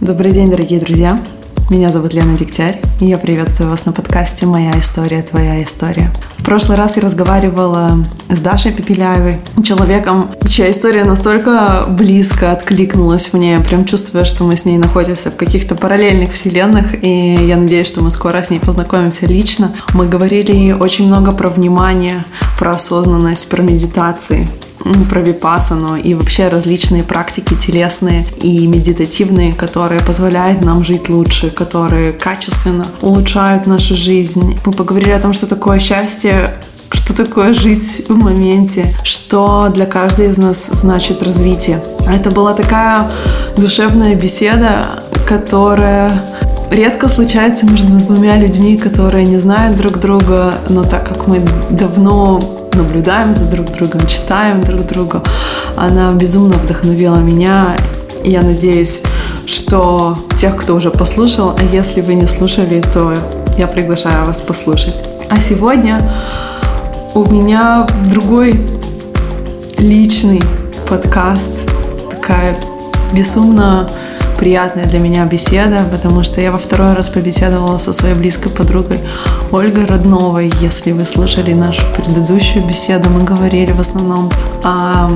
Добрый день, дорогие друзья! Меня зовут Лена Дегтярь, и я приветствую вас на подкасте «Моя история, твоя история». В прошлый раз я разговаривала с Дашей Пепеляевой, человеком, чья история настолько близко откликнулась мне, прям чувствуя, что мы с ней находимся в каких-то параллельных вселенных, и я надеюсь, что мы скоро с ней познакомимся лично. Мы говорили очень много про внимание, про осознанность, про медитации, про випасану и вообще различные практики телесные и медитативные, которые позволяют нам жить лучше, которые качественно улучшают нашу жизнь. Мы поговорили о том, что такое счастье, что такое жить в моменте, что для каждой из нас значит развитие. Это была такая душевная беседа, которая редко случается между двумя людьми, которые не знают друг друга, но так как мы давно наблюдаем за друг другом, читаем друг друга. Она безумно вдохновила меня. Я надеюсь, что тех, кто уже послушал, а если вы не слушали, то я приглашаю вас послушать. А сегодня у меня другой личный подкаст, такая безумно приятная для меня беседа, потому что я во второй раз побеседовала со своей близкой подругой Ольгой Родновой. Если вы слушали нашу предыдущую беседу, мы говорили в основном о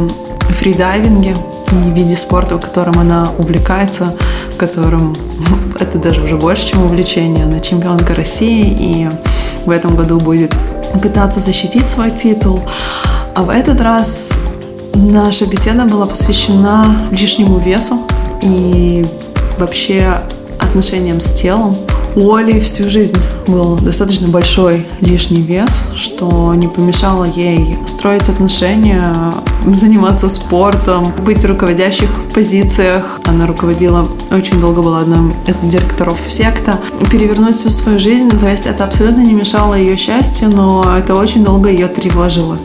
фридайвинге и виде спорта, в котором она увлекается, в котором это даже уже больше, чем увлечение. Она чемпионка России и в этом году будет пытаться защитить свой титул. А в этот раз наша беседа была посвящена лишнему весу, и вообще отношениям с телом. У Оли всю жизнь был достаточно большой лишний вес, что не помешало ей строить отношения, заниматься спортом, быть в руководящих позициях. Она руководила, очень долго была одной из директоров секта. Перевернуть всю свою жизнь, то есть это абсолютно не мешало ее счастью, но это очень долго ее тревожило.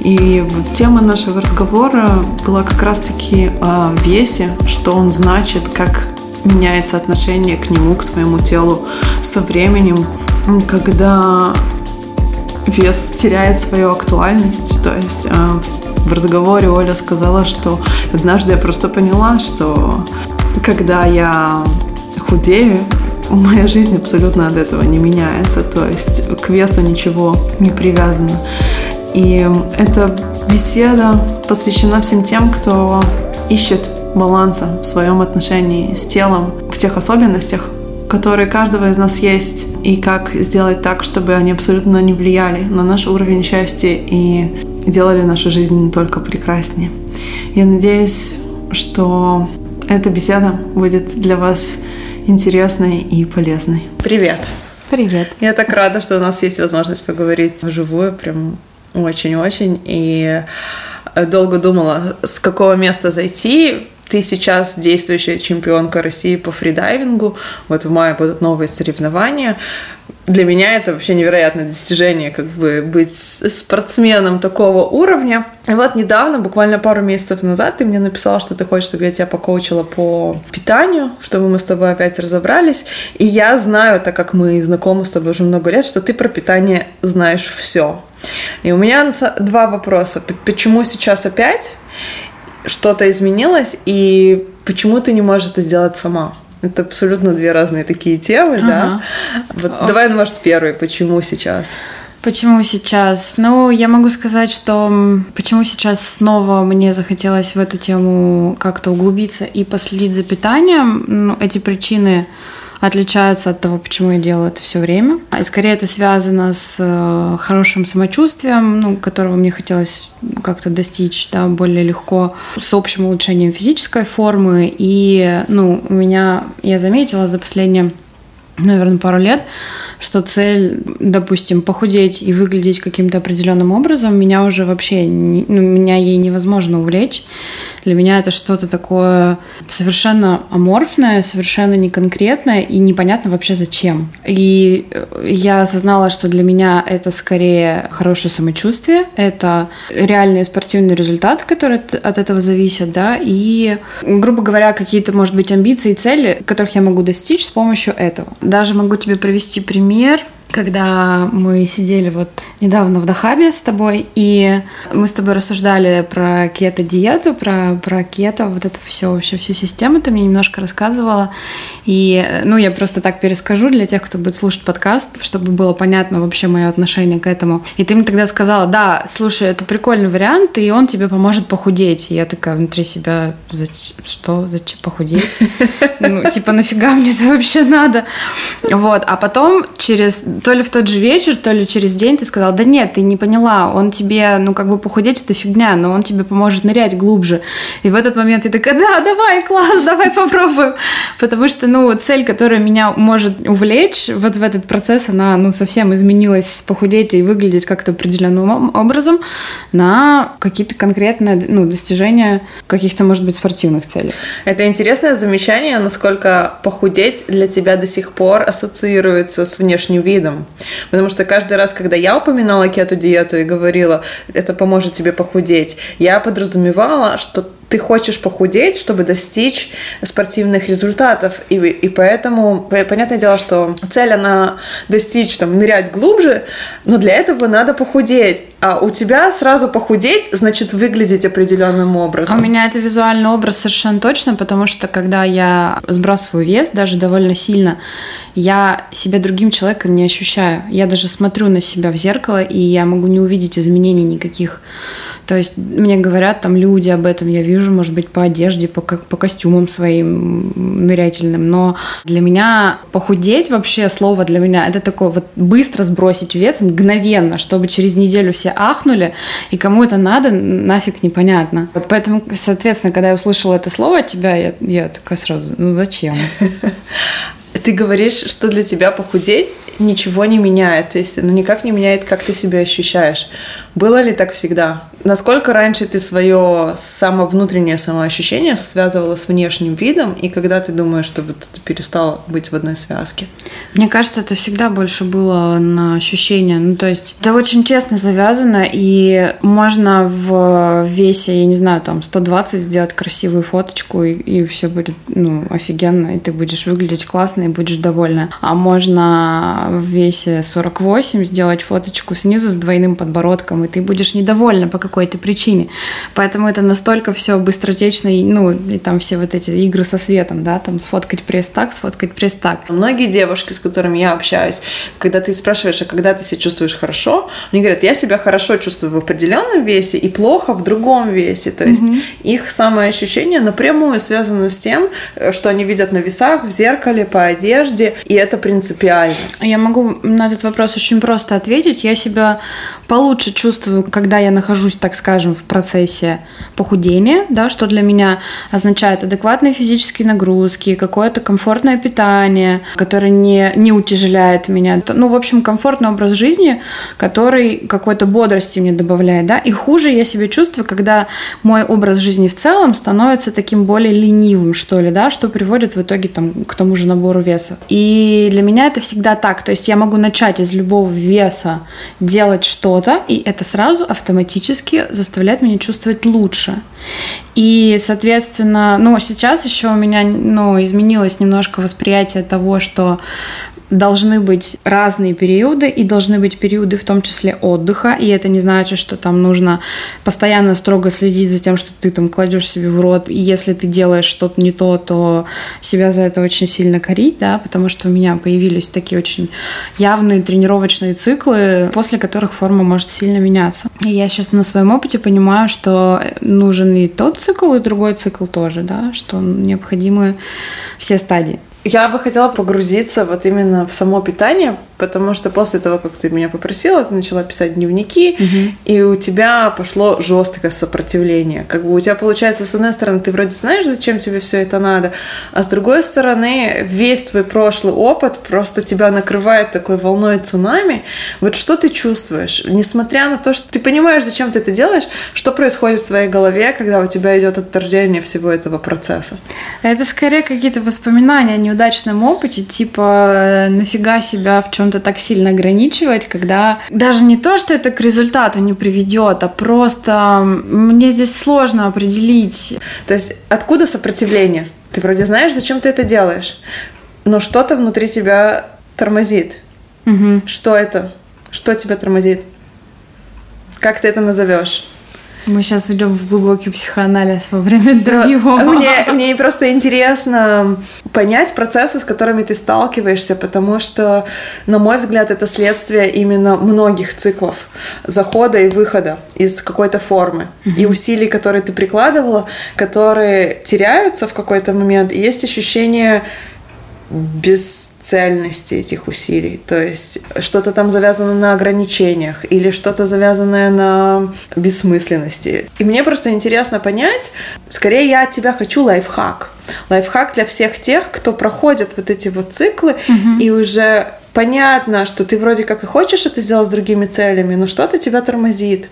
И тема нашего разговора была как раз-таки о весе, что он значит, как меняется отношение к нему, к своему телу со временем, когда вес теряет свою актуальность. То есть э, в разговоре Оля сказала, что однажды я просто поняла, что когда я худею, моя жизнь абсолютно от этого не меняется. То есть к весу ничего не привязано. И эта беседа посвящена всем тем, кто ищет баланса в своем отношении с телом, в тех особенностях, которые каждого из нас есть, и как сделать так, чтобы они абсолютно не влияли на наш уровень счастья и делали нашу жизнь только прекраснее. Я надеюсь, что эта беседа будет для вас интересной и полезной. Привет! Привет! Я так рада, что у нас есть возможность поговорить вживую, прям очень-очень. И долго думала, с какого места зайти. Ты сейчас действующая чемпионка России по фридайвингу. Вот в мае будут новые соревнования для меня это вообще невероятное достижение, как бы быть спортсменом такого уровня. И вот недавно, буквально пару месяцев назад, ты мне написала, что ты хочешь, чтобы я тебя покоучила по питанию, чтобы мы с тобой опять разобрались. И я знаю, так как мы знакомы с тобой уже много лет, что ты про питание знаешь все. И у меня два вопроса. Почему сейчас опять что-то изменилось, и почему ты не можешь это сделать сама? Это абсолютно две разные такие темы, ага. да. Вот О. давай, может, первый, почему сейчас? Почему сейчас? Ну, я могу сказать, что почему сейчас снова мне захотелось в эту тему как-то углубиться и последить за питанием. Ну, эти причины отличаются от того, почему я делаю это все время. И скорее это связано с э, хорошим самочувствием, ну, которого мне хотелось как-то достичь да, более легко, с общим улучшением физической формы. И ну, у меня, я заметила за последние, наверное, пару лет, что цель, допустим, похудеть и выглядеть каким-то определенным образом, меня уже вообще, ну, меня ей невозможно увлечь. Для меня это что-то такое совершенно аморфное, совершенно неконкретное и непонятно вообще зачем. И э, я осознала, что для меня это скорее хорошее самочувствие, это реальные спортивные результаты, которые от этого зависят, да, и, грубо говоря, какие-то, может быть, амбиции и цели, которых я могу достичь с помощью этого. Даже могу тебе привести пример Например, когда мы сидели вот недавно в Дахабе с тобой, и мы с тобой рассуждали про кето-диету, про, про кето, вот это все, вообще всю систему ты мне немножко рассказывала. И, ну, я просто так перескажу для тех, кто будет слушать подкаст, чтобы было понятно вообще мое отношение к этому. И ты мне тогда сказала, да, слушай, это прикольный вариант, и он тебе поможет похудеть. И я такая внутри себя, зачем, что, зачем похудеть? Ну, типа, нафига мне это вообще надо? Вот, а потом через, то ли в тот же вечер, то ли через день ты сказал, да нет, ты не поняла, он тебе, ну, как бы похудеть это фигня, но он тебе поможет нырять глубже. И в этот момент я такая, да, давай, класс, давай попробуем. Потому что, ну, цель, которая меня может увлечь вот в этот процесс, она, ну, совсем изменилась похудеть и выглядеть как-то определенным образом на какие-то конкретные, ну, достижения каких-то, может быть, спортивных целей. Это интересное замечание, насколько похудеть для тебя до сих пор ассоциируется с внешним видом. Потому что каждый раз, когда я упоминала кето-диету и говорила, это поможет тебе похудеть, я подразумевала, что ты хочешь похудеть, чтобы достичь спортивных результатов. И, и поэтому, понятное дело, что цель, она достичь, там, нырять глубже, но для этого надо похудеть. А у тебя сразу похудеть, значит, выглядеть определенным образом. А у меня это визуальный образ совершенно точно, потому что когда я сбрасываю вес, даже довольно сильно, я себя другим человеком не ощущаю. Я даже смотрю на себя в зеркало, и я могу не увидеть изменений никаких. То есть мне говорят там люди об этом, я вижу, может быть, по одежде, по, по костюмам своим нырятельным, но для меня похудеть вообще слово для меня это такое вот быстро сбросить вес мгновенно, чтобы через неделю все ахнули, и кому это надо, нафиг непонятно. Вот поэтому, соответственно, когда я услышала это слово от тебя, я, я такая сразу, ну зачем? Ты говоришь, что для тебя похудеть ничего не меняет, то есть оно никак не меняет, как ты себя ощущаешь. Было ли так всегда? Насколько раньше ты свое само внутреннее самоощущение связывала с внешним видом, и когда ты думаешь, что вот это перестало быть в одной связке? Мне кажется, это всегда больше было на ощущение. Ну, то есть это очень тесно завязано, и можно в весе, я не знаю, там 120 сделать красивую фоточку, и, и все будет ну, офигенно, и ты будешь выглядеть классно, и будешь довольна. А можно в весе 48 сделать фоточку снизу с двойным подбородком, и ты будешь недовольна по какой-то причине. Поэтому это настолько все быстротечно, и, ну, и там все вот эти игры со светом, да, там сфоткать пресс так, сфоткать пресс так. Многие девушки, с которыми я общаюсь, когда ты спрашиваешь, а когда ты себя чувствуешь хорошо, они говорят, я себя хорошо чувствую в определенном весе и плохо в другом весе. То есть mm-hmm. их самоощущение напрямую связано с тем, что они видят на весах, в зеркале, по одежде, и это принципиально. Я могу на этот вопрос очень просто ответить. Я себя получше чувствую, когда я нахожусь, так скажем, в процессе похудения, да, что для меня означает адекватные физические нагрузки, какое-то комфортное питание, которое не, не утяжеляет меня. Ну, в общем, комфортный образ жизни, который какой-то бодрости мне добавляет, да, и хуже я себя чувствую, когда мой образ жизни в целом становится таким более ленивым, что ли, да, что приводит в итоге там, к тому же набору веса. И для меня это всегда так, то есть я могу начать из любого веса делать что что-то, и это сразу автоматически заставляет меня чувствовать лучше. И, соответственно, ну, сейчас еще у меня, ну, изменилось немножко восприятие того, что должны быть разные периоды, и должны быть периоды в том числе отдыха, и это не значит, что там нужно постоянно строго следить за тем, что ты там кладешь себе в рот, и если ты делаешь что-то не то, то себя за это очень сильно корить, да, потому что у меня появились такие очень явные тренировочные циклы, после которых форма может сильно меняться. И я сейчас на своем опыте понимаю, что нужен и тот цикл, и другой цикл тоже, да, что необходимы все стадии. Я бы хотела погрузиться вот именно в само питание, потому что после того, как ты меня попросила, ты начала писать дневники, угу. и у тебя пошло жесткое сопротивление. Как бы у тебя получается, с одной стороны, ты вроде знаешь, зачем тебе все это надо, а с другой стороны, весь твой прошлый опыт просто тебя накрывает такой волной цунами. Вот что ты чувствуешь? Несмотря на то, что ты понимаешь, зачем ты это делаешь, что происходит в твоей голове, когда у тебя идет отторжение всего этого процесса? Это скорее какие-то воспоминания о неудачном опыте, типа нафига себя в чем чем-то так сильно ограничивать, когда даже не то, что это к результату не приведет, а просто мне здесь сложно определить. То есть откуда сопротивление? Ты вроде знаешь, зачем ты это делаешь, но что-то внутри тебя тормозит. Угу. Что это? Что тебя тормозит? Как ты это назовешь? Мы сейчас идем в глубокий психоанализ во время интервью. Мне, мне просто интересно понять процессы, с которыми ты сталкиваешься, потому что, на мой взгляд, это следствие именно многих циклов захода и выхода из какой-то формы. Mm-hmm. И усилий, которые ты прикладывала, которые теряются в какой-то момент. И есть ощущение бесцельности этих усилий. То есть что-то там завязано на ограничениях или что-то завязанное на бессмысленности. И мне просто интересно понять, скорее я от тебя хочу лайфхак. Лайфхак для всех тех, кто проходит вот эти вот циклы угу. и уже понятно, что ты вроде как и хочешь это сделать с другими целями, но что-то тебя тормозит.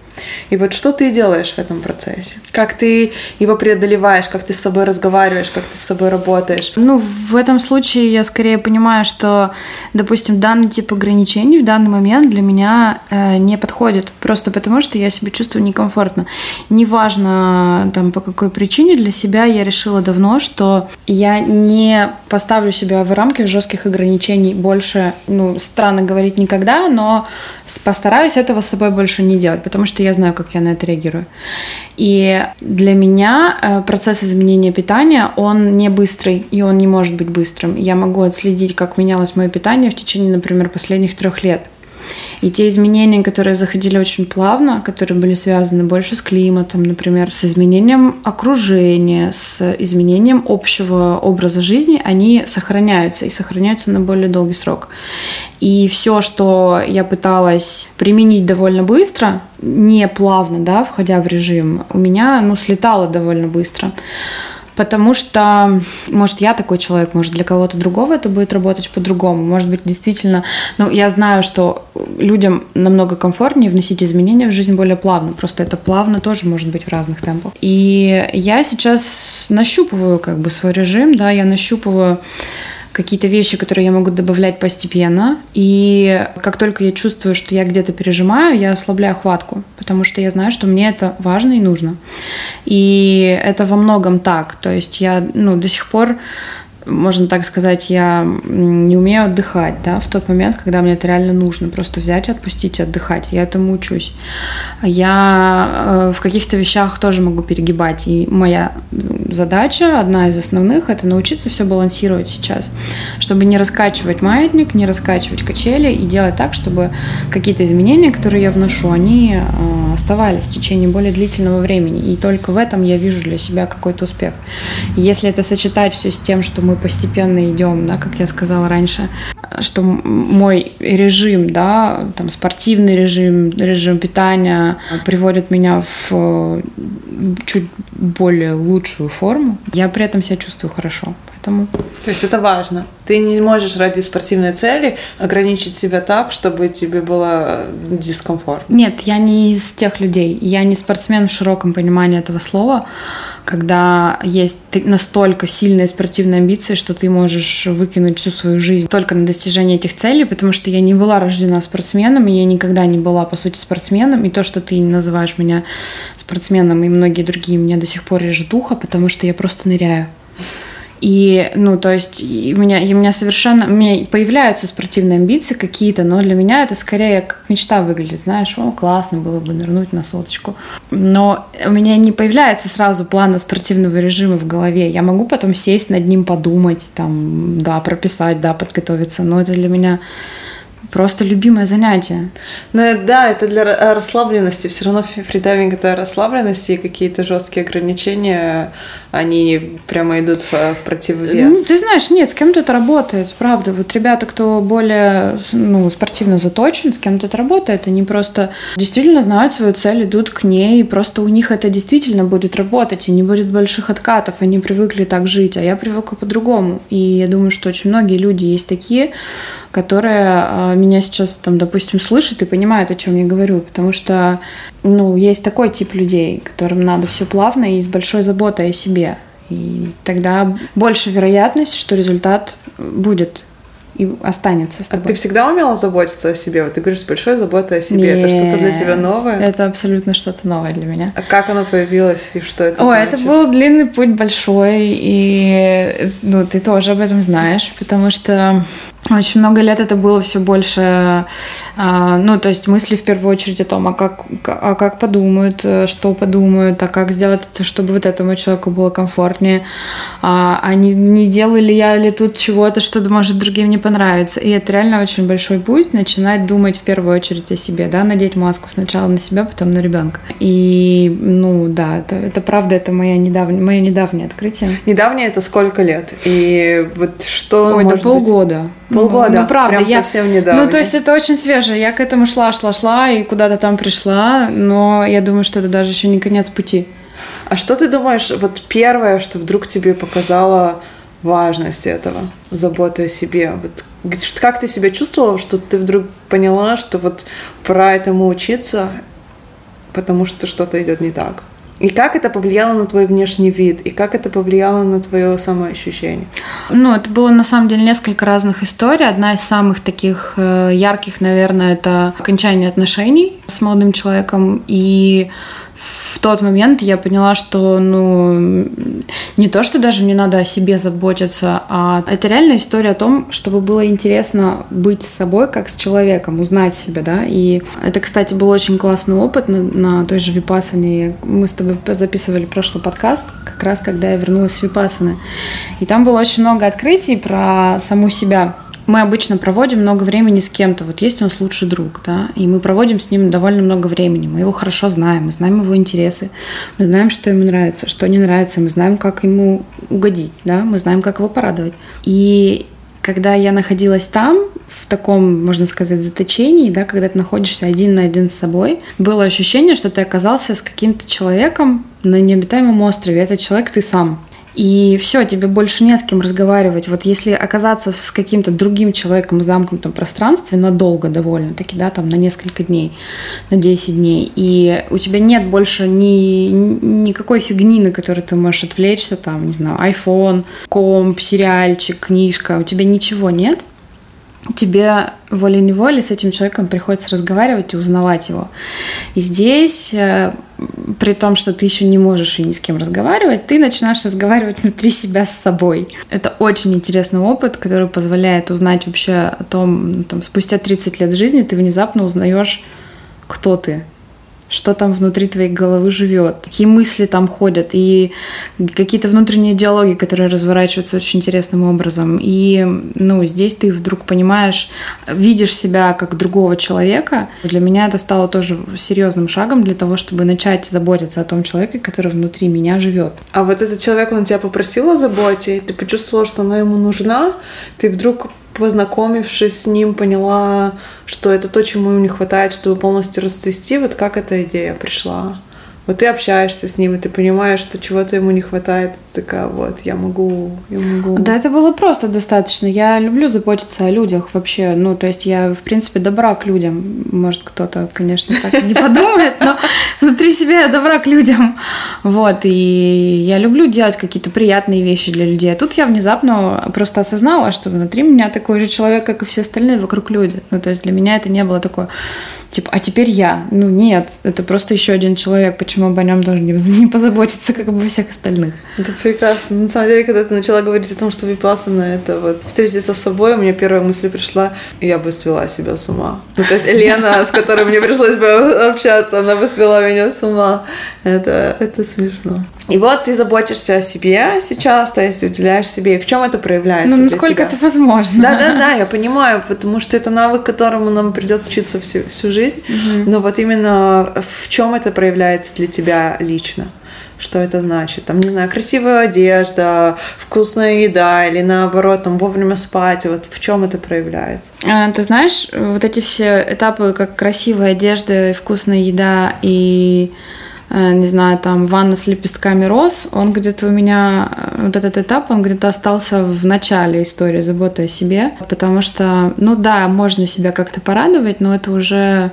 И вот что ты делаешь в этом процессе? Как ты его преодолеваешь, как ты с собой разговариваешь, как ты с собой работаешь? Ну, в этом случае я скорее понимаю, что, допустим, данный тип ограничений в данный момент для меня э, не подходит. Просто потому, что я себя чувствую некомфортно. Неважно, там, по какой причине, для себя я решила давно, что я не поставлю себя в рамки жестких ограничений больше ну, странно говорить никогда, но постараюсь этого с собой больше не делать, потому что я знаю, как я на это реагирую. И для меня э, процесс изменения питания, он не быстрый, и он не может быть быстрым. Я могу отследить, как менялось мое питание в течение, например, последних трех лет. И те изменения, которые заходили очень плавно, которые были связаны больше с климатом, например, с изменением окружения, с изменением общего образа жизни, они сохраняются и сохраняются на более долгий срок. И все, что я пыталась применить довольно быстро, не плавно, да, входя в режим, у меня, ну, слетало довольно быстро. Потому что, может, я такой человек, может, для кого-то другого это будет работать по-другому. Может быть, действительно, ну, я знаю, что людям намного комфортнее вносить изменения в жизнь более плавно. Просто это плавно тоже может быть в разных темпах. И я сейчас нащупываю как бы свой режим, да, я нащупываю какие-то вещи, которые я могу добавлять постепенно. И как только я чувствую, что я где-то пережимаю, я ослабляю хватку, потому что я знаю, что мне это важно и нужно. И это во многом так. То есть я ну, до сих пор можно так сказать, я не умею отдыхать, да, в тот момент, когда мне это реально нужно, просто взять отпустить отдыхать. Я этому учусь. Я э, в каких-то вещах тоже могу перегибать, и моя задача, одна из основных, это научиться все балансировать сейчас, чтобы не раскачивать маятник, не раскачивать качели и делать так, чтобы какие-то изменения, которые я вношу, они э, оставались в течение более длительного времени. И только в этом я вижу для себя какой-то успех. Если это сочетать все с тем, что мы постепенно идем, да, как я сказала раньше, что мой режим, да, там спортивный режим, режим питания приводит меня в чуть более лучшую форму. Я при этом себя чувствую хорошо. Поэтому... То есть это важно. Ты не можешь ради спортивной цели ограничить себя так, чтобы тебе было дискомфортно. Нет, я не из тех людей. Я не спортсмен в широком понимании этого слова когда есть настолько сильные спортивные амбиции, что ты можешь выкинуть всю свою жизнь только на достижение этих целей, потому что я не была рождена спортсменом, и я никогда не была, по сути, спортсменом, и то, что ты называешь меня спортсменом, и многие другие, меня до сих пор режет ухо, потому что я просто ныряю. И, ну, то есть, у меня, у меня совершенно, у меня появляются спортивные амбиции какие-то, но для меня это скорее как мечта выглядит, знаешь, о, классно было бы нырнуть на соточку. Но у меня не появляется сразу плана спортивного режима в голове. Я могу потом сесть над ним, подумать, там, да, прописать, да, подготовиться, но это для меня просто любимое занятие. Ну да, это для расслабленности. Все равно фридайвинг это расслабленности и какие-то жесткие ограничения, они прямо идут в, в противовес. Ну, ты знаешь, нет, с кем-то это работает, правда. Вот ребята, кто более ну, спортивно заточен, с кем-то это работает, они просто действительно знают свою цель, идут к ней, и просто у них это действительно будет работать, и не будет больших откатов, они привыкли так жить, а я привыкла по-другому. И я думаю, что очень многие люди есть такие, которые а, меня сейчас, там, допустим, слышат и понимают, о чем я говорю, потому что, ну, есть такой тип людей, которым надо все плавно и с большой заботой о себе. И тогда больше вероятность, что результат будет и останется с тобой. А ты всегда умела заботиться о себе? Вот ты говоришь с большой заботой о себе. Нет, это что-то для тебя новое? Это абсолютно что-то новое для меня. А как оно появилось и что это О, значит? это был длинный путь большой, и ну, ты тоже об этом знаешь, потому что Очень много лет это было все больше, а, ну, то есть мысли в первую очередь о том, а как, а как подумают, э, что подумают, а как сделать это, чтобы вот этому человеку было комфортнее, а, а не, не делаю ли я ли тут чего-то, что может другим не понравиться. И это реально очень большой путь, начинать думать в первую очередь о себе, да, надеть маску сначала на себя, потом на ребенка. И, ну, да, это, это правда, это моя недавняя, мое недавнее открытие. Недавнее это сколько лет? И вот что, Ой, это полгода. Быть? Полгода, ну, ну правда, прям я, совсем недавно. Ну, то есть это очень свежее. Я к этому шла, шла, шла и куда-то там пришла, но я думаю, что это даже еще не конец пути. А что ты думаешь, вот первое, что вдруг тебе показало важность этого, заботы о себе? Вот как ты себя чувствовала, что ты вдруг поняла, что вот пора этому учиться, потому что что-то идет не так? И как это повлияло на твой внешний вид? И как это повлияло на твое самоощущение? Ну, это было на самом деле несколько разных историй. Одна из самых таких э, ярких, наверное, это окончание отношений с молодым человеком. И в тот момент я поняла, что, ну, не то, что даже мне надо о себе заботиться, а это реальная история о том, чтобы было интересно быть с собой, как с человеком, узнать себя, да, и это, кстати, был очень классный опыт на, на той же Випасане. Мы с тобой записывали прошлый подкаст, как раз когда я вернулась с Випасаны, и там было очень много открытий про саму себя, мы обычно проводим много времени с кем-то. Вот есть у нас лучший друг, да, и мы проводим с ним довольно много времени. Мы его хорошо знаем, мы знаем его интересы, мы знаем, что ему нравится, что не нравится, мы знаем, как ему угодить, да, мы знаем, как его порадовать. И когда я находилась там, в таком, можно сказать, заточении, да, когда ты находишься один на один с собой, было ощущение, что ты оказался с каким-то человеком на необитаемом острове. Этот человек ты сам. И все, тебе больше не с кем разговаривать. Вот если оказаться с каким-то другим человеком в замкнутом пространстве надолго довольно-таки, да, там на несколько дней, на 10 дней, и у тебя нет больше ни, никакой фигни, на которой ты можешь отвлечься, там, не знаю, iPhone, комп, сериальчик, книжка, у тебя ничего нет – тебе волей-неволей с этим человеком приходится разговаривать и узнавать его. И здесь, э, при том, что ты еще не можешь и ни с кем разговаривать, ты начинаешь разговаривать внутри себя с собой. Это очень интересный опыт, который позволяет узнать вообще о том, ну, там, спустя 30 лет жизни ты внезапно узнаешь, кто ты, что там внутри твоей головы живет, какие мысли там ходят, и какие-то внутренние диалоги, которые разворачиваются очень интересным образом. И ну, здесь ты вдруг понимаешь, видишь себя как другого человека. Для меня это стало тоже серьезным шагом для того, чтобы начать заботиться о том человеке, который внутри меня живет. А вот этот человек, он тебя попросил о заботе, ты почувствовала, что она ему нужна, ты вдруг познакомившись с ним, поняла, что это то, чему ему не хватает, чтобы полностью расцвести. Вот как эта идея пришла? Вот ты общаешься с ним, и ты понимаешь, что чего-то ему не хватает, ты такая, вот, я могу, я могу. Да, это было просто достаточно. Я люблю заботиться о людях вообще. Ну, то есть я, в принципе, добра к людям. Может, кто-то, конечно, так не подумает, но внутри себя я добра к людям. Вот, и я люблю делать какие-то приятные вещи для людей. А тут я внезапно просто осознала, что внутри меня такой же человек, как и все остальные вокруг люди. Ну, то есть для меня это не было такое типа, а теперь я. Ну нет, это просто еще один человек, почему об нем должен не позаботиться, как обо всех остальных. Это прекрасно. На самом деле, когда ты начала говорить о том, что випасана это вот встретиться с собой, у меня первая мысль пришла, я бы свела себя с ума. Ну, то есть Лена, с которой мне пришлось бы общаться, она бы свела меня с ума. Это, это смешно. И вот ты заботишься о себе сейчас, то есть уделяешь себе. И в чем это проявляется? Ну, насколько это возможно. Да, да, да, я понимаю, потому что это навык, которому нам придется учиться всю, всю жизнь. Угу. Но вот именно в чем это проявляется для тебя лично? Что это значит? Там, не знаю, красивая одежда, вкусная еда или наоборот, там вовремя спать. Вот в чем это проявляется? А, ты знаешь, вот эти все этапы, как красивая одежда, вкусная еда и не знаю, там ванна с лепестками роз, он где-то у меня, э, вот этот этап, он где-то остался в начале истории заботы о себе, потому что, ну да, можно себя как-то порадовать, но это уже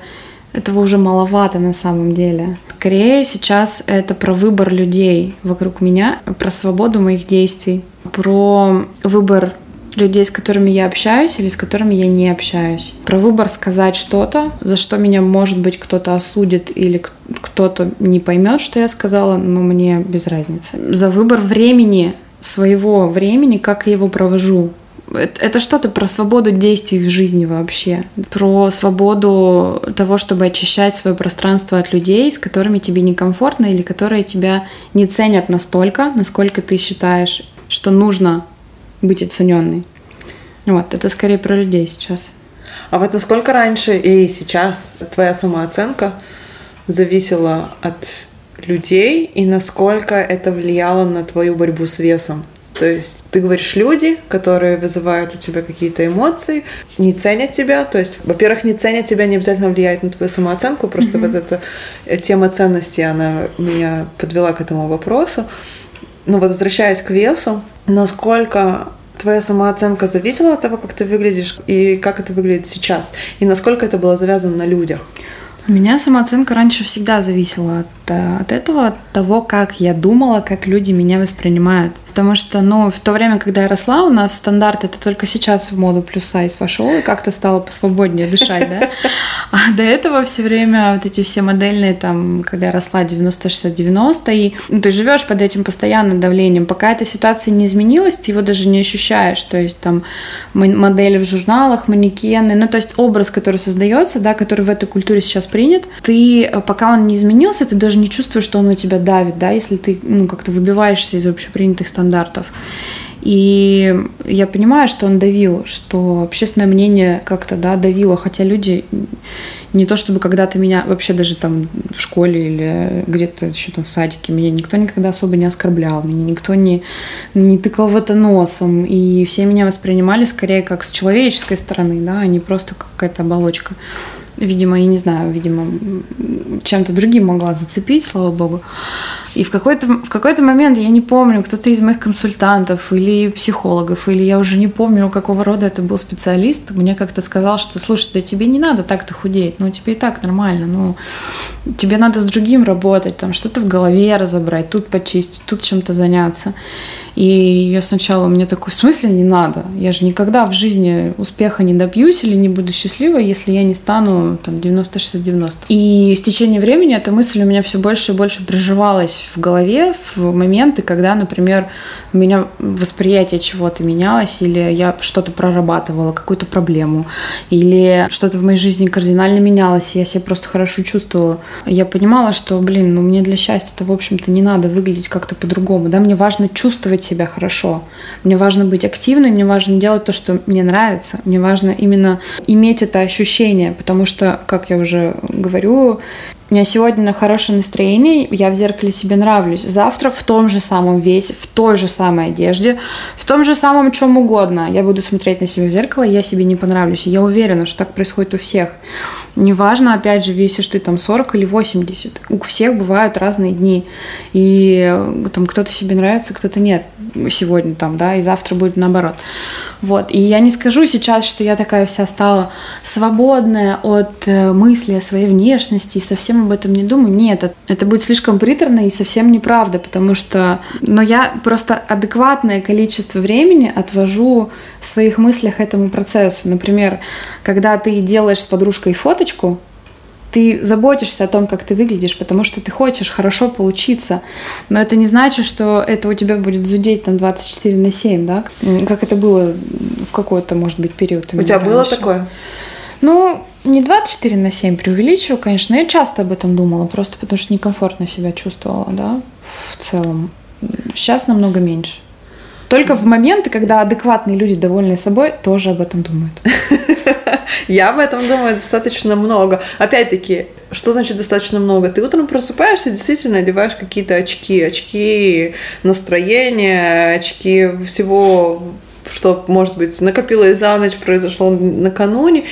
этого уже маловато на самом деле. Скорее сейчас это про выбор людей вокруг меня, про свободу моих действий, про выбор людей, с которыми я общаюсь или с которыми я не общаюсь. Про выбор сказать что-то, за что меня, может быть, кто-то осудит или кто-то не поймет, что я сказала, но мне без разницы. За выбор времени, своего времени, как я его провожу это что-то про свободу действий в жизни вообще, про свободу того, чтобы очищать свое пространство от людей, с которыми тебе некомфортно или которые тебя не ценят настолько, насколько ты считаешь, что нужно быть оцененной. Вот, это скорее про людей сейчас. А вот насколько раньше и сейчас твоя самооценка зависела от людей и насколько это влияло на твою борьбу с весом? То есть ты говоришь люди, которые вызывают у тебя какие-то эмоции, не ценят тебя. То есть, во-первых, не ценят тебя не обязательно влияет на твою самооценку, просто mm-hmm. вот эта тема ценности, она меня подвела к этому вопросу. Ну вот возвращаясь к весу, насколько твоя самооценка зависела от того, как ты выглядишь и как это выглядит сейчас, и насколько это было завязано на людях? У меня самооценка раньше всегда зависела от, э, от этого, от того, как я думала, как люди меня воспринимают. Потому что, ну, в то время, когда я росла, у нас стандарт это только сейчас в моду плюс сайз вошел и как-то стало посвободнее дышать, да? А до этого все время вот эти все модельные, там, когда я росла 90-60-90, и ну, ты живешь под этим постоянным давлением. Пока эта ситуация не изменилась, ты его даже не ощущаешь. То есть там модели в журналах, манекены, ну, то есть образ, который создается, да, который в этой культуре сейчас принят, ты, пока он не изменился, ты даже не чувствуешь, что он на тебя давит, да, если ты, ну, как-то выбиваешься из общепринятых стандартов стандартов. И я понимаю, что он давил, что общественное мнение как-то да, давило, хотя люди не то чтобы когда-то меня вообще даже там в школе или где-то еще там в садике меня никто никогда особо не оскорблял, меня никто не, не тыкал в это носом, и все меня воспринимали скорее как с человеческой стороны, да, а не просто как какая-то оболочка. Видимо, я не знаю, видимо, чем-то другим могла зацепить, слава богу. И в какой-то, в какой-то момент, я не помню, кто-то из моих консультантов или психологов, или я уже не помню, какого рода это был специалист, мне как-то сказал, что, слушай, да тебе не надо так-то худеть, ну тебе и так нормально, ну тебе надо с другим работать, там что-то в голове разобрать, тут почистить, тут чем-то заняться. И я сначала, мне такой, в смысле не надо? Я же никогда в жизни успеха не добьюсь или не буду счастливой, если я не стану там 90-60-90. И с течением времени эта мысль у меня все больше и больше приживалась в голове в моменты, когда, например, у меня восприятие чего-то менялось, или я что-то прорабатывала, какую-то проблему, или что-то в моей жизни кардинально менялось, и я себя просто хорошо чувствовала. Я понимала, что, блин, ну мне для счастья-то, в общем-то, не надо выглядеть как-то по-другому, да, мне важно чувствовать чувствовать себя хорошо. Мне важно быть активной, мне важно делать то, что мне нравится. Мне важно именно иметь это ощущение, потому что, как я уже говорю, у меня сегодня на хорошее настроение, я в зеркале себе нравлюсь. Завтра в том же самом весе, в той же самой одежде, в том же самом чем угодно. Я буду смотреть на себя в зеркало, я себе не понравлюсь. Я уверена, что так происходит у всех. Неважно, опять же, весишь ты там 40 или 80. У всех бывают разные дни. И э, там кто-то себе нравится, кто-то нет. Сегодня там, да, и завтра будет наоборот. Вот. И я не скажу сейчас, что я такая вся стала свободная от э, мысли о своей внешности и совсем об этом не думаю. Нет, это, это будет слишком приторно и совсем неправда, потому что... Но я просто адекватное количество времени отвожу в своих мыслях этому процессу. Например, когда ты делаешь с подружкой фоточку, ты заботишься о том, как ты выглядишь, потому что ты хочешь хорошо получиться. Но это не значит, что это у тебя будет зудеть там 24 на 7, да? Как это было в какой-то, может быть, период. У, у тебя раньше. было такое? Ну, не 24 на 7 преувеличиваю, конечно, я часто об этом думала, просто потому что некомфортно себя чувствовала, да, в целом. Сейчас намного меньше. Только в моменты, когда адекватные люди, довольные собой, тоже об этом думают. Я об этом думаю достаточно много. Опять-таки, что значит достаточно много? Ты утром просыпаешься, действительно одеваешь какие-то очки, очки настроения, очки всего что, может быть, накопилось за ночь, произошло накануне,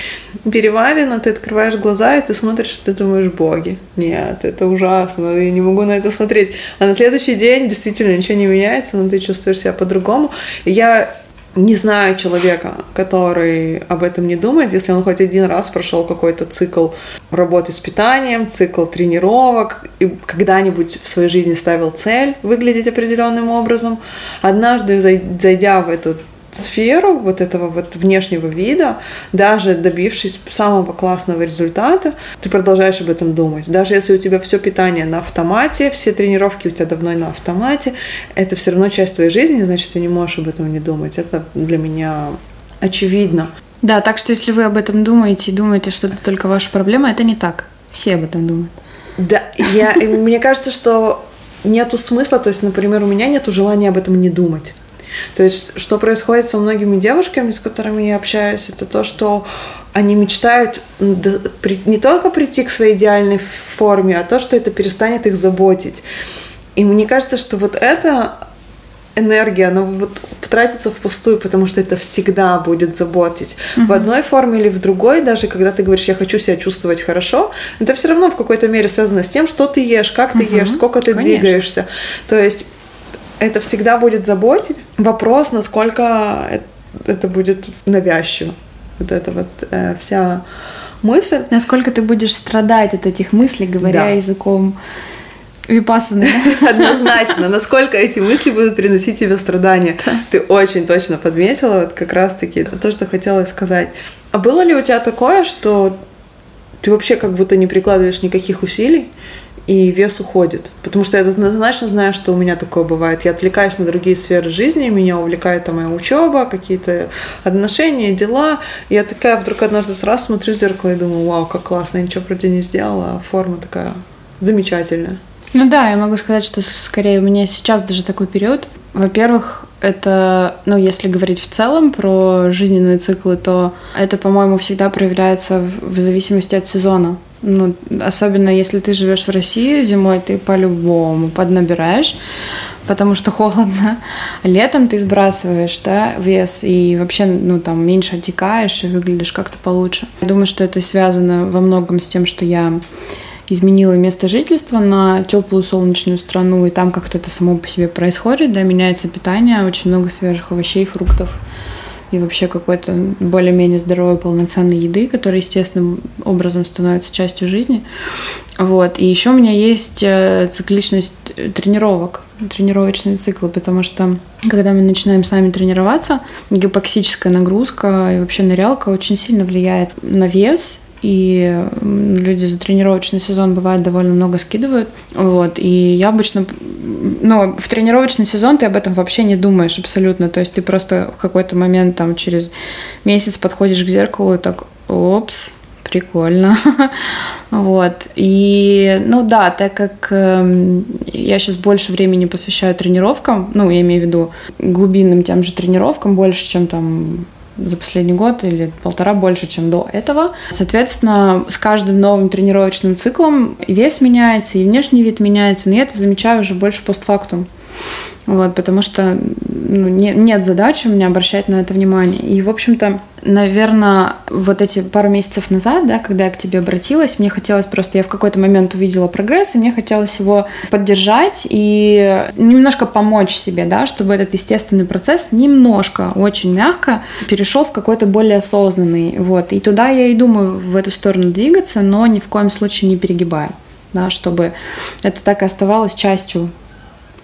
перевалено, ты открываешь глаза, и ты смотришь, ты думаешь, боги, нет, это ужасно, я не могу на это смотреть. А на следующий день действительно ничего не меняется, но ты чувствуешь себя по-другому. Я не знаю человека, который об этом не думает, если он хоть один раз прошел какой-то цикл работы с питанием, цикл тренировок, и когда-нибудь в своей жизни ставил цель выглядеть определенным образом. Однажды, зайдя в этот сферу вот этого вот внешнего вида, даже добившись самого классного результата, ты продолжаешь об этом думать. Даже если у тебя все питание на автомате, все тренировки у тебя давно на автомате, это все равно часть твоей жизни, значит, ты не можешь об этом не думать. Это для меня очевидно. Да, так что если вы об этом думаете и думаете, что это только ваша проблема, это не так. Все об этом думают. Да, я, мне кажется, что нету смысла, то есть, например, у меня нету желания об этом не думать. То есть, что происходит со многими девушками, с которыми я общаюсь, это то, что они мечтают не только прийти к своей идеальной форме, а то, что это перестанет их заботить. И мне кажется, что вот это энергия, она вот тратится впустую, потому что это всегда будет заботить. Mm-hmm. В одной форме или в другой, даже когда ты говоришь, я хочу себя чувствовать хорошо, это все равно в какой-то мере связано с тем, что ты ешь, как ты mm-hmm. ешь, сколько ты Конечно. двигаешься. То есть это всегда будет заботить. Вопрос, насколько это будет навязчиво. Вот эта вот э, вся мысль. Насколько ты будешь страдать от этих мыслей, говоря да. языком Випасаны. Однозначно. Насколько эти мысли будут приносить тебе страдания. Ты очень точно подметила вот как раз-таки то, что хотела сказать. А было ли у тебя такое, что ты вообще как будто не прикладываешь никаких усилий, и вес уходит. Потому что я однозначно знаю, что у меня такое бывает. Я отвлекаюсь на другие сферы жизни, меня увлекает там моя учеба, какие-то отношения, дела. И я такая вдруг однажды раз смотрю в зеркало и думаю, вау, как классно, я ничего вроде не сделала, а форма такая замечательная. Ну да, я могу сказать, что скорее у меня сейчас даже такой период. Во-первых, это, ну, если говорить в целом про жизненные циклы, то это, по-моему, всегда проявляется в зависимости от сезона. Ну, особенно если ты живешь в России зимой, ты по-любому поднабираешь, потому что холодно. Летом ты сбрасываешь, да, вес и вообще, ну, там, меньше отекаешь и выглядишь как-то получше. Я думаю, что это связано во многом с тем, что я изменила место жительства на теплую солнечную страну, и там как-то это само по себе происходит, да, меняется питание, очень много свежих овощей, фруктов и вообще какой-то более-менее здоровой, полноценной еды, которая естественным образом становится частью жизни. Вот. И еще у меня есть э, цикличность тренировок, тренировочные циклы, потому что когда мы начинаем сами тренироваться, гипоксическая нагрузка и вообще нырялка очень сильно влияет на вес, и люди за тренировочный сезон бывает довольно много скидывают. Вот, и я обычно, ну, в тренировочный сезон ты об этом вообще не думаешь абсолютно, то есть ты просто в какой-то момент там через месяц подходишь к зеркалу и так, опс, прикольно. вот. И, ну да, так как э, я сейчас больше времени посвящаю тренировкам, ну, я имею в виду глубинным тем же тренировкам, больше, чем там за последний год или полтора больше, чем до этого. Соответственно, с каждым новым тренировочным циклом вес меняется, и внешний вид меняется, но я это замечаю уже больше постфактум. Вот, потому что ну, не, нет задачи у меня обращать на это внимание. И, в общем-то, наверное, вот эти пару месяцев назад, да, когда я к тебе обратилась, мне хотелось просто, я в какой-то момент увидела прогресс, и мне хотелось его поддержать и немножко помочь себе, да, чтобы этот естественный процесс немножко, очень мягко перешел в какой-то более осознанный. Вот. И туда я и думаю в эту сторону двигаться, но ни в коем случае не перегибая да, чтобы это так и оставалось частью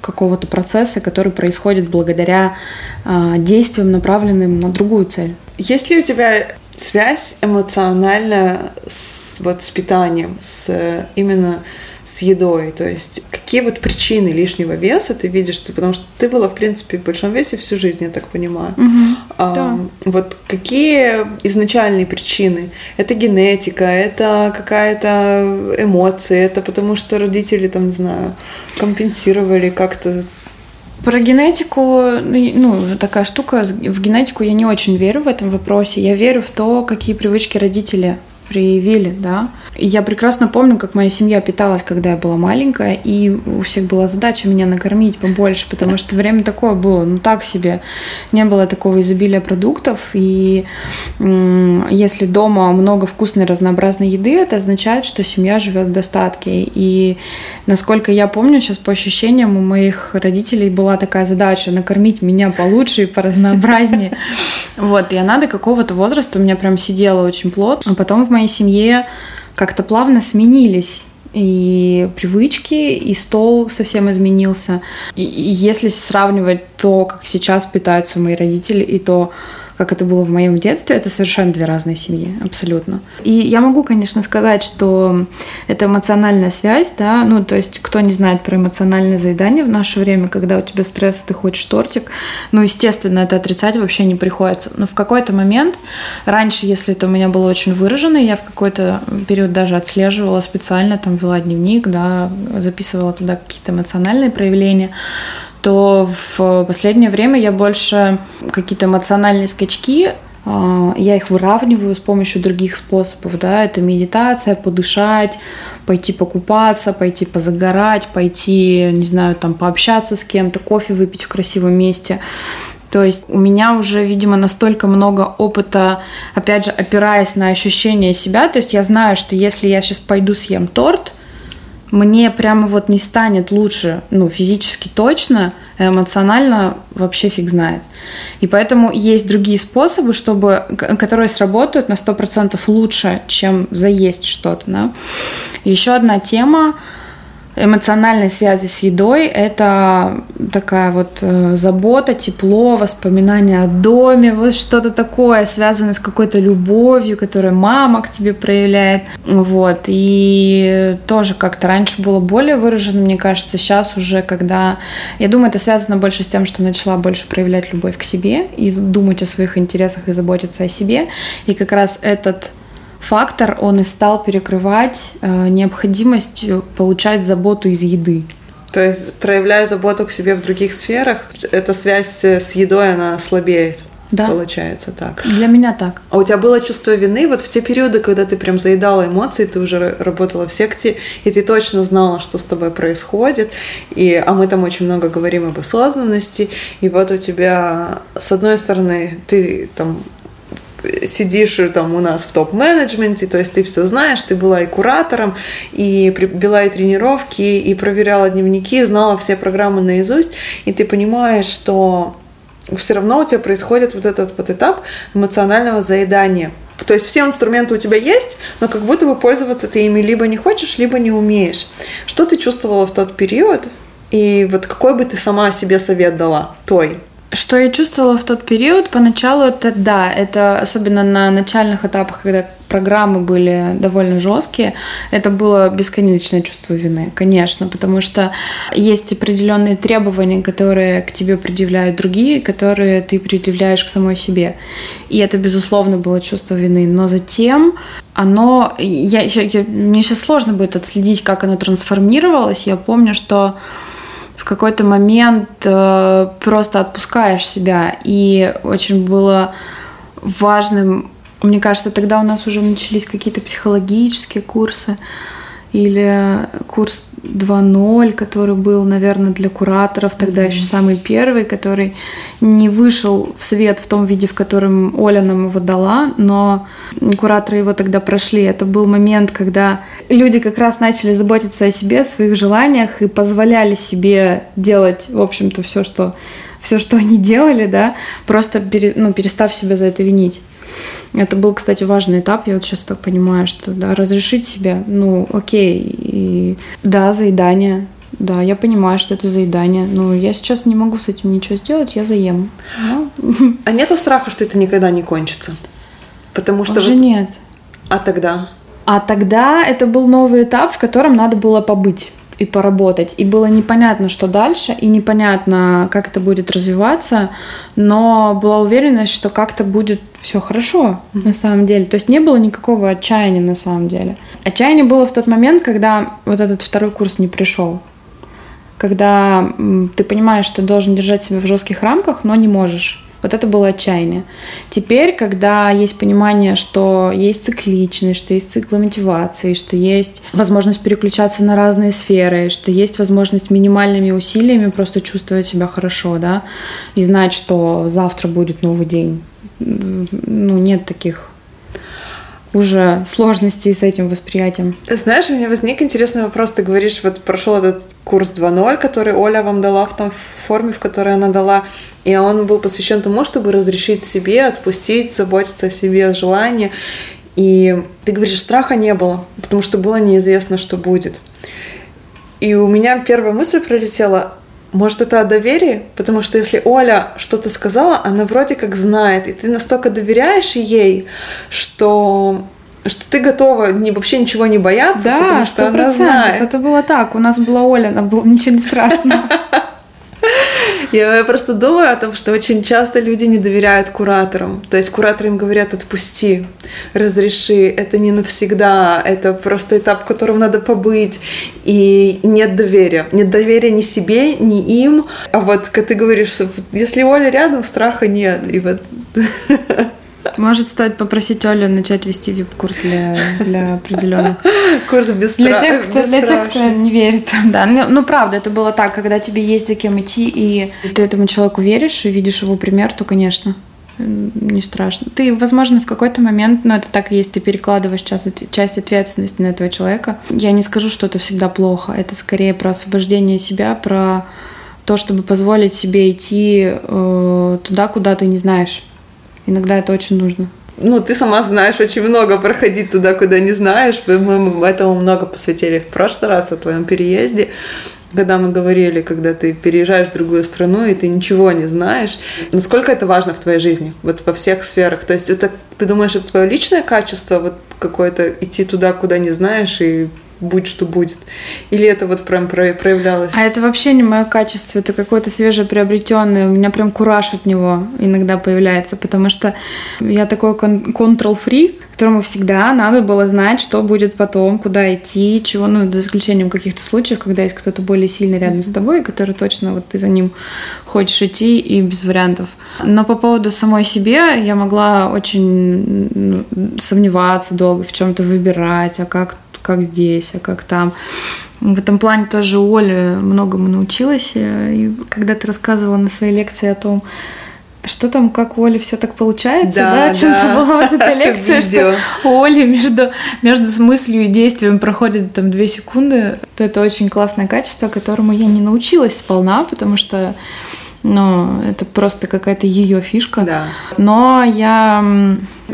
какого-то процесса, который происходит благодаря э, действиям, направленным на другую цель. Есть ли у тебя связь эмоциональная с, вот, с питанием, с именно с едой. То есть какие вот причины лишнего веса ты видишь, ты, потому что ты была, в принципе, в большом весе всю жизнь, я так понимаю. Угу, а, да. Вот какие изначальные причины? Это генетика, это какая-то эмоция, это потому что родители, там, не знаю, компенсировали как-то про генетику, ну, такая штука, в генетику я не очень верю в этом вопросе. Я верю в то, какие привычки родители проявили, да. И я прекрасно помню, как моя семья питалась, когда я была маленькая, и у всех была задача меня накормить побольше, потому что время такое было, ну так себе, не было такого изобилия продуктов, и если дома много вкусной разнообразной еды, это означает, что семья живет в достатке. И насколько я помню, сейчас по ощущениям у моих родителей была такая задача накормить меня получше и поразнообразнее. Вот, и она до какого-то возраста у меня прям сидела очень плотно, а потом в моей семье как-то плавно сменились и привычки, и стол совсем изменился. И, если сравнивать то, как сейчас питаются мои родители, и то, как это было в моем детстве, это совершенно две разные семьи, абсолютно. И я могу, конечно, сказать, что это эмоциональная связь, да, ну, то есть кто не знает про эмоциональное заедание в наше время, когда у тебя стресс, ты хочешь тортик, ну, естественно, это отрицать вообще не приходится. Но в какой-то момент, раньше, если это у меня было очень выражено, я в какой-то период даже отслеживала специально, там, вела дневник, да, записывала туда какие-то эмоциональные проявления, то в последнее время я больше какие-то эмоциональные скачки а, я их выравниваю с помощью других способов, да, это медитация, подышать, пойти покупаться, пойти позагорать, пойти, не знаю, там пообщаться с кем-то, кофе выпить в красивом месте. То есть у меня уже, видимо, настолько много опыта, опять же, опираясь на ощущение себя. То есть я знаю, что если я сейчас пойду съем торт, мне прямо вот не станет лучше, ну, физически точно, эмоционально вообще фиг знает. И поэтому есть другие способы, чтобы, которые сработают на 100% лучше, чем заесть что-то. Да? Еще одна тема, эмоциональной связи с едой – это такая вот э, забота, тепло, воспоминания о доме, вот что-то такое, связанное с какой-то любовью, которую мама к тебе проявляет. Вот. И тоже как-то раньше было более выражено, мне кажется, сейчас уже, когда... Я думаю, это связано больше с тем, что начала больше проявлять любовь к себе и думать о своих интересах и заботиться о себе. И как раз этот фактор, он и стал перекрывать э, необходимость получать заботу из еды. То есть, проявляя заботу к себе в других сферах, эта связь с едой, она слабеет. Да. Получается так. Для меня так. А у тебя было чувство вины вот в те периоды, когда ты прям заедала эмоции, ты уже работала в секте, и ты точно знала, что с тобой происходит, и, а мы там очень много говорим об осознанности, и вот у тебя, с одной стороны, ты там сидишь там у нас в топ-менеджменте, то есть ты все знаешь, ты была и куратором, и вела и тренировки, и проверяла дневники, знала все программы наизусть, и ты понимаешь, что все равно у тебя происходит вот этот вот этап эмоционального заедания. То есть все инструменты у тебя есть, но как будто бы пользоваться ты ими либо не хочешь, либо не умеешь. Что ты чувствовала в тот период? И вот какой бы ты сама себе совет дала той? Что я чувствовала в тот период, поначалу это да, это особенно на начальных этапах, когда программы были довольно жесткие, это было бесконечное чувство вины, конечно, потому что есть определенные требования, которые к тебе предъявляют другие, которые ты предъявляешь к самой себе. И это, безусловно, было чувство вины. Но затем оно... Я, я, мне сейчас сложно будет отследить, как оно трансформировалось. Я помню, что какой-то момент э, просто отпускаешь себя. И очень было важным, мне кажется, тогда у нас уже начались какие-то психологические курсы или курс 2.0, который был, наверное, для кураторов, тогда mm-hmm. еще самый первый, который не вышел в свет в том виде, в котором Оля нам его дала, но кураторы его тогда прошли. Это был момент, когда люди как раз начали заботиться о себе, о своих желаниях и позволяли себе делать, в общем-то, все, что все, что они делали, да, просто пере, ну, перестав себя за это винить. Это был, кстати, важный этап. Я вот сейчас так понимаю, что да, разрешить себе, ну, окей, и, да, заедание, да, я понимаю, что это заедание, но я сейчас не могу с этим ничего сделать, я заем. Да? А нету страха, что это никогда не кончится? Потому что Уже вот... нет. А тогда? А тогда это был новый этап, в котором надо было побыть и поработать. И было непонятно, что дальше, и непонятно, как это будет развиваться, но была уверенность, что как-то будет все хорошо на самом деле. То есть не было никакого отчаяния на самом деле. Отчаяние было в тот момент, когда вот этот второй курс не пришел. Когда ты понимаешь, что должен держать себя в жестких рамках, но не можешь. Вот это было отчаяние. Теперь, когда есть понимание, что есть цикличность, что есть циклы мотивации, что есть возможность переключаться на разные сферы, что есть возможность минимальными усилиями просто чувствовать себя хорошо, да, и знать, что завтра будет новый день. Ну, нет таких уже сложностей с этим восприятием. Знаешь, у меня возник интересный вопрос. Ты говоришь, вот прошел этот курс 2.0, который Оля вам дала в том форме, в которой она дала, и он был посвящен тому, чтобы разрешить себе, отпустить, заботиться о себе, желание. И ты говоришь, страха не было, потому что было неизвестно, что будет. И у меня первая мысль пролетела, может, это о доверии? Потому что если Оля что-то сказала, она вроде как знает, и ты настолько доверяешь ей, что что ты готова не, вообще ничего не бояться, да, потому что 100%. она знает. Это было так. У нас была Оля, она была ничего не страшно. Я просто думаю о том, что очень часто люди не доверяют кураторам. То есть кураторы им говорят «отпусти», «разреши», это не навсегда, это просто этап, в котором надо побыть. И нет доверия. Нет доверия ни себе, ни им. А вот, как ты говоришь, если Оля рядом, страха нет. И вот Может, стоит попросить Олю начать вести вип-курс для, для определенных. Курс без для тех, кто, Для тех, кто не верит. Да. Ну, ну, правда, это было так, когда тебе есть за кем идти, и ты этому человеку веришь и видишь его пример, то, конечно, не страшно. Ты, возможно, в какой-то момент, но это так и есть, ты перекладываешь часть, часть ответственности на этого человека. Я не скажу, что это всегда плохо. Это скорее про освобождение себя, про то, чтобы позволить себе идти э, туда, куда ты не знаешь. Иногда это очень нужно. Ну, ты сама знаешь очень много проходить туда, куда не знаешь. Мы этому много посвятили в прошлый раз о твоем переезде когда мы говорили, когда ты переезжаешь в другую страну, и ты ничего не знаешь, насколько это важно в твоей жизни, вот во всех сферах. То есть это, ты думаешь, это твое личное качество, вот какое-то идти туда, куда не знаешь, и будь что будет? Или это вот прям проявлялось? А это вообще не мое качество, это какое-то свежеприобретенное. У меня прям кураж от него иногда появляется, потому что я такой control-фрик, которому всегда надо было знать, что будет потом, куда идти, чего, ну, за исключением каких-то случаев, когда есть кто-то более сильный рядом с тобой, который точно вот ты за ним хочешь идти и без вариантов. Но по поводу самой себе я могла очень сомневаться долго в чем-то выбирать, а как как здесь, а как там. В этом плане тоже Оля многому научилась. И когда ты рассказывала на своей лекции о том, что там, как у Оли все так получается, да, да? о чем да. была вот эта лекция, что у Оли между, между мыслью и действием проходит там две секунды, то это очень классное качество, которому я не научилась сполна, потому что но это просто какая-то ее фишка. Да. Но я,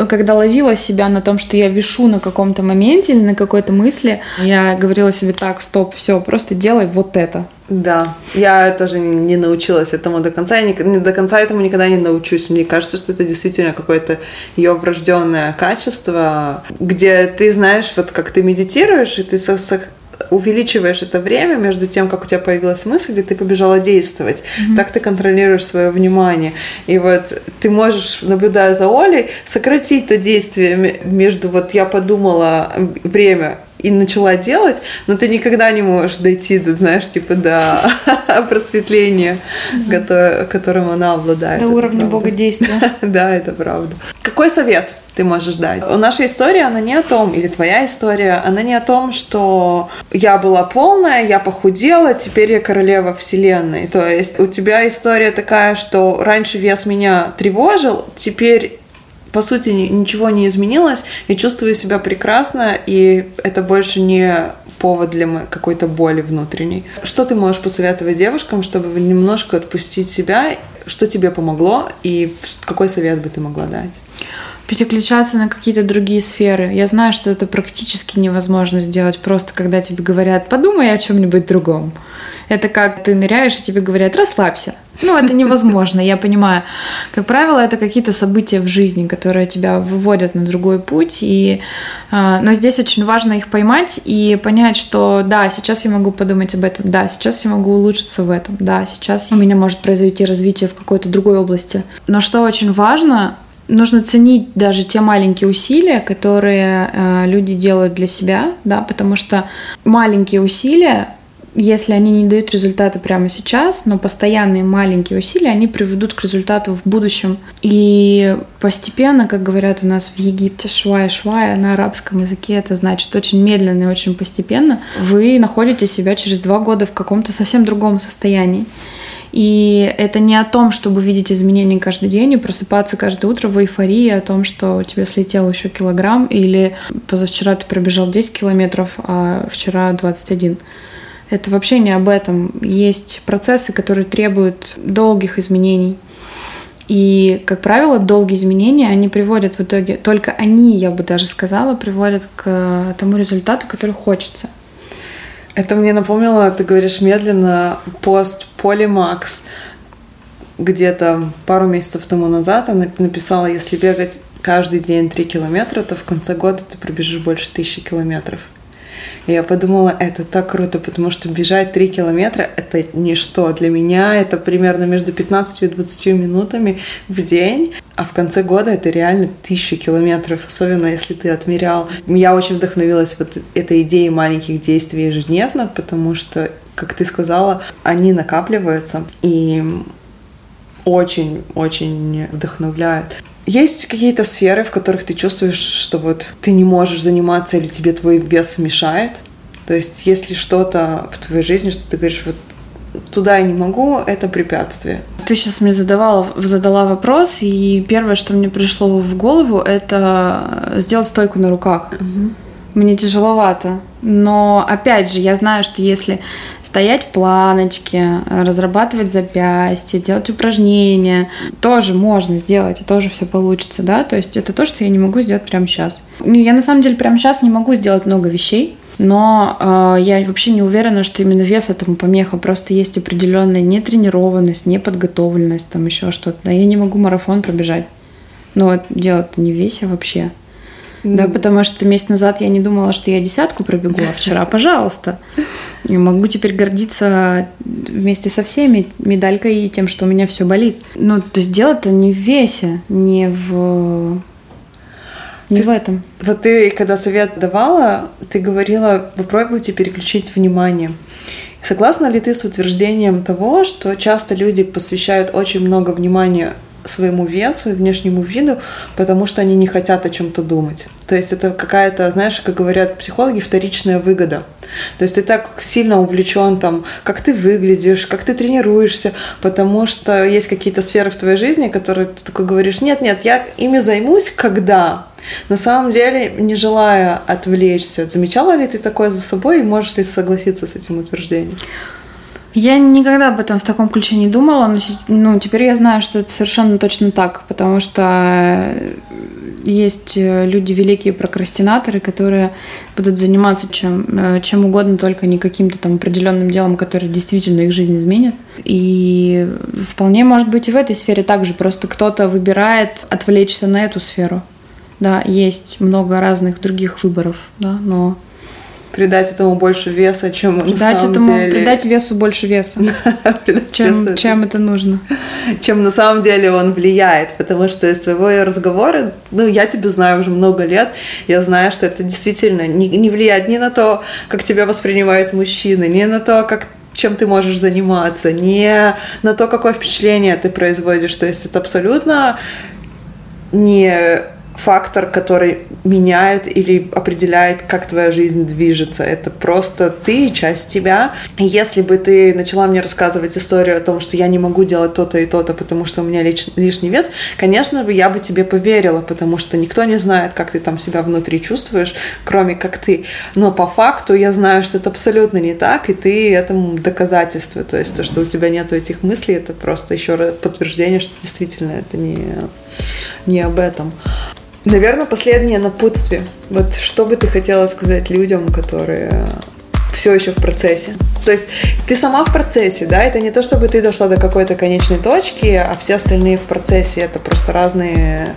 когда ловила себя на том, что я вишу на каком-то моменте или на какой-то мысли, я говорила себе так, стоп, все, просто делай вот это. Да, я тоже не научилась этому до конца, я не, до конца этому никогда не научусь. Мне кажется, что это действительно какое-то ее врожденное качество, где ты знаешь, вот как ты медитируешь, и ты со, со, увеличиваешь это время между тем, как у тебя появилась мысль, и ты побежала действовать. Mm-hmm. Так ты контролируешь свое внимание. И вот ты можешь, наблюдая за Олей, сократить то действие между вот я подумала время и начала делать, но ты никогда не можешь дойти, до, знаешь, типа до просветления, которым она обладает. До уровня богодействия. Да, это правда. Какой совет ты можешь дать. Наша история, она не о том, или твоя история, она не о том, что я была полная, я похудела, теперь я королева вселенной. То есть у тебя история такая, что раньше вес меня тревожил, теперь по сути, ничего не изменилось, я чувствую себя прекрасно, и это больше не повод для какой-то боли внутренней. Что ты можешь посоветовать девушкам, чтобы немножко отпустить себя? Что тебе помогло, и какой совет бы ты могла дать? Переключаться на какие-то другие сферы. Я знаю, что это практически невозможно сделать просто, когда тебе говорят, подумай о чем-нибудь другом. Это как ты ныряешь, и тебе говорят, расслабься. Ну, это невозможно, я понимаю. Как правило, это какие-то события в жизни, которые тебя выводят на другой путь. И, э, но здесь очень важно их поймать и понять, что да, сейчас я могу подумать об этом, да, сейчас я могу улучшиться в этом, да, сейчас у меня может произойти развитие в какой-то другой области. Но что очень важно, нужно ценить даже те маленькие усилия, которые э, люди делают для себя, да, потому что маленькие усилия, если они не дают результата прямо сейчас, но постоянные маленькие усилия, они приведут к результату в будущем. И постепенно, как говорят у нас в Египте, швая-швая на арабском языке, это значит очень медленно и очень постепенно, вы находите себя через два года в каком-то совсем другом состоянии. И это не о том, чтобы видеть изменения каждый день и просыпаться каждое утро в эйфории о том, что у тебя слетел еще килограмм, или позавчера ты пробежал 10 километров, а вчера 21. Это вообще не об этом. Есть процессы, которые требуют долгих изменений. И, как правило, долгие изменения, они приводят в итоге, только они, я бы даже сказала, приводят к тому результату, который хочется. Это мне напомнило, ты говоришь медленно, пост Полимакс где-то пару месяцев тому назад она написала, если бегать каждый день 3 километра, то в конце года ты пробежишь больше тысячи километров. И я подумала, это так круто, потому что бежать 3 километра — это ничто. Для меня это примерно между 15 и 20 минутами в день, а в конце года это реально тысяча километров, особенно если ты отмерял. Я очень вдохновилась вот этой идеей маленьких действий ежедневно, потому что, как ты сказала, они накапливаются и очень-очень вдохновляют. Есть какие-то сферы, в которых ты чувствуешь, что вот ты не можешь заниматься или тебе твой вес мешает? То есть, если что-то в твоей жизни, что ты говоришь, вот туда я не могу, это препятствие. Ты сейчас мне задавала, задала вопрос, и первое, что мне пришло в голову, это сделать стойку на руках. Угу. Мне тяжеловато. Но опять же, я знаю, что если стоять в планочке, разрабатывать запястье, делать упражнения. Тоже можно сделать, и тоже все получится, да, то есть это то, что я не могу сделать прямо сейчас. Я на самом деле прямо сейчас не могу сделать много вещей, но э, я вообще не уверена, что именно вес этому помеха. Просто есть определенная нетренированность, неподготовленность, там еще что-то. Я не могу марафон пробежать. Но дело-то не в весе вообще. Да, потому что месяц назад я не думала, что я десятку пробегу, а вчера, пожалуйста. И могу теперь гордиться вместе со всеми медалькой и тем, что у меня все болит. Ну, то есть дело-то не в весе, не в не ты, в этом. Вот ты, когда совет давала, ты говорила, попробуйте переключить внимание. Согласна ли ты с утверждением того, что часто люди посвящают очень много внимания своему весу и внешнему виду, потому что они не хотят о чем-то думать. То есть это какая-то, знаешь, как говорят психологи, вторичная выгода. То есть ты так сильно увлечен там, как ты выглядишь, как ты тренируешься, потому что есть какие-то сферы в твоей жизни, которые ты такой говоришь, нет, нет, я ими займусь, когда. На самом деле, не желая отвлечься, замечала ли ты такое за собой и можешь ли согласиться с этим утверждением? Я никогда об этом в таком ключе не думала, но ну, теперь я знаю, что это совершенно точно так, потому что э, есть э, люди великие прокрастинаторы, которые будут заниматься чем, э, чем угодно, только не каким-то там определенным делом, которое действительно их жизнь изменит. И вполне может быть и в этой сфере также, просто кто-то выбирает отвлечься на эту сферу. Да, есть много разных других выборов, да, но придать этому больше веса, чем придать на самом этому, деле. Придать весу больше веса. чем, чем это нужно. Чем на самом деле он влияет, потому что из твоего разговора, ну, я тебя знаю уже много лет, я знаю, что это действительно не, не влияет ни на то, как тебя воспринимают мужчины, ни на то, как чем ты можешь заниматься, не на то, какое впечатление ты производишь. То есть это абсолютно не фактор, который меняет или определяет, как твоя жизнь движется. Это просто ты, часть тебя. И если бы ты начала мне рассказывать историю о том, что я не могу делать то-то и то-то, потому что у меня лиш, лишний вес, конечно бы я бы тебе поверила, потому что никто не знает, как ты там себя внутри чувствуешь, кроме как ты. Но по факту я знаю, что это абсолютно не так, и ты этому доказательство. То есть то, что у тебя нету этих мыслей, это просто еще раз подтверждение, что действительно это не, не об этом. Наверное, последнее напутствие. Вот что бы ты хотела сказать людям, которые все еще в процессе. То есть ты сама в процессе, да, это не то, чтобы ты дошла до какой-то конечной точки, а все остальные в процессе, это просто разные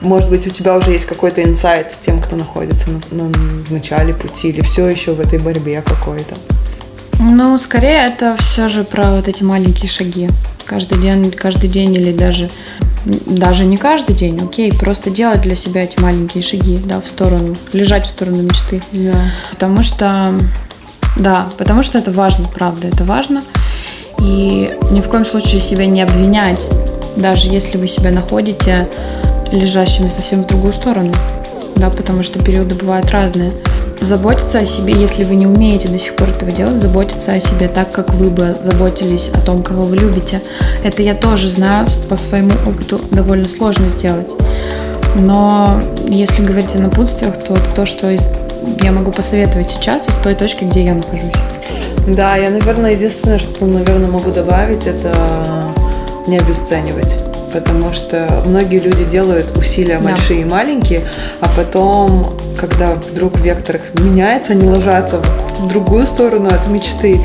может быть, у тебя уже есть какой-то инсайт тем, кто находится на, на, в начале пути или все еще в этой борьбе какой-то? Ну, скорее это все же про вот эти маленькие шаги. Каждый день, каждый день или даже даже не каждый день, окей, просто делать для себя эти маленькие шаги, да, в сторону, лежать в сторону мечты. Да. Потому что, да, потому что это важно, правда, это важно. И ни в коем случае себя не обвинять, даже если вы себя находите лежащими совсем в другую сторону, да, потому что периоды бывают разные заботиться о себе, если вы не умеете до сих пор этого делать, заботиться о себе так, как вы бы заботились о том, кого вы любите. Это я тоже знаю по своему опыту довольно сложно сделать. Но если говорить о напутствиях, то это то, что я могу посоветовать сейчас из той точки, где я нахожусь. Да, я, наверное, единственное, что, наверное, могу добавить, это не обесценивать потому что многие люди делают усилия да. большие и маленькие, а потом, когда вдруг вектор их меняется, они ложатся в другую сторону от мечты,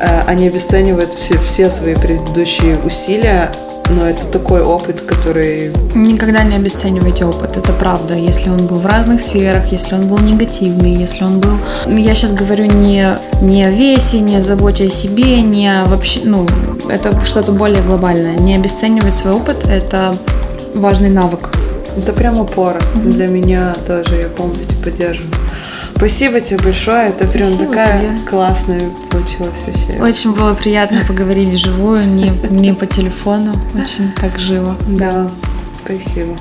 э, они обесценивают все, все свои предыдущие усилия, но это такой опыт, который... Никогда не обесценивайте опыт, это правда. Если он был в разных сферах, если он был негативный, если он был... Я сейчас говорю не, не о весе, не о заботе о себе, не о вообще... Ну, это что-то более глобальное. Не обесценивать свой опыт – это важный навык. Это прям опора. Mm-hmm. Для меня тоже я полностью поддерживаю. Спасибо тебе большое. Это прям Спасибо такая тебе. классная получилась вообще. Очень было приятно поговорить вживую, не, не по телефону. Очень так живо. Да, спасибо.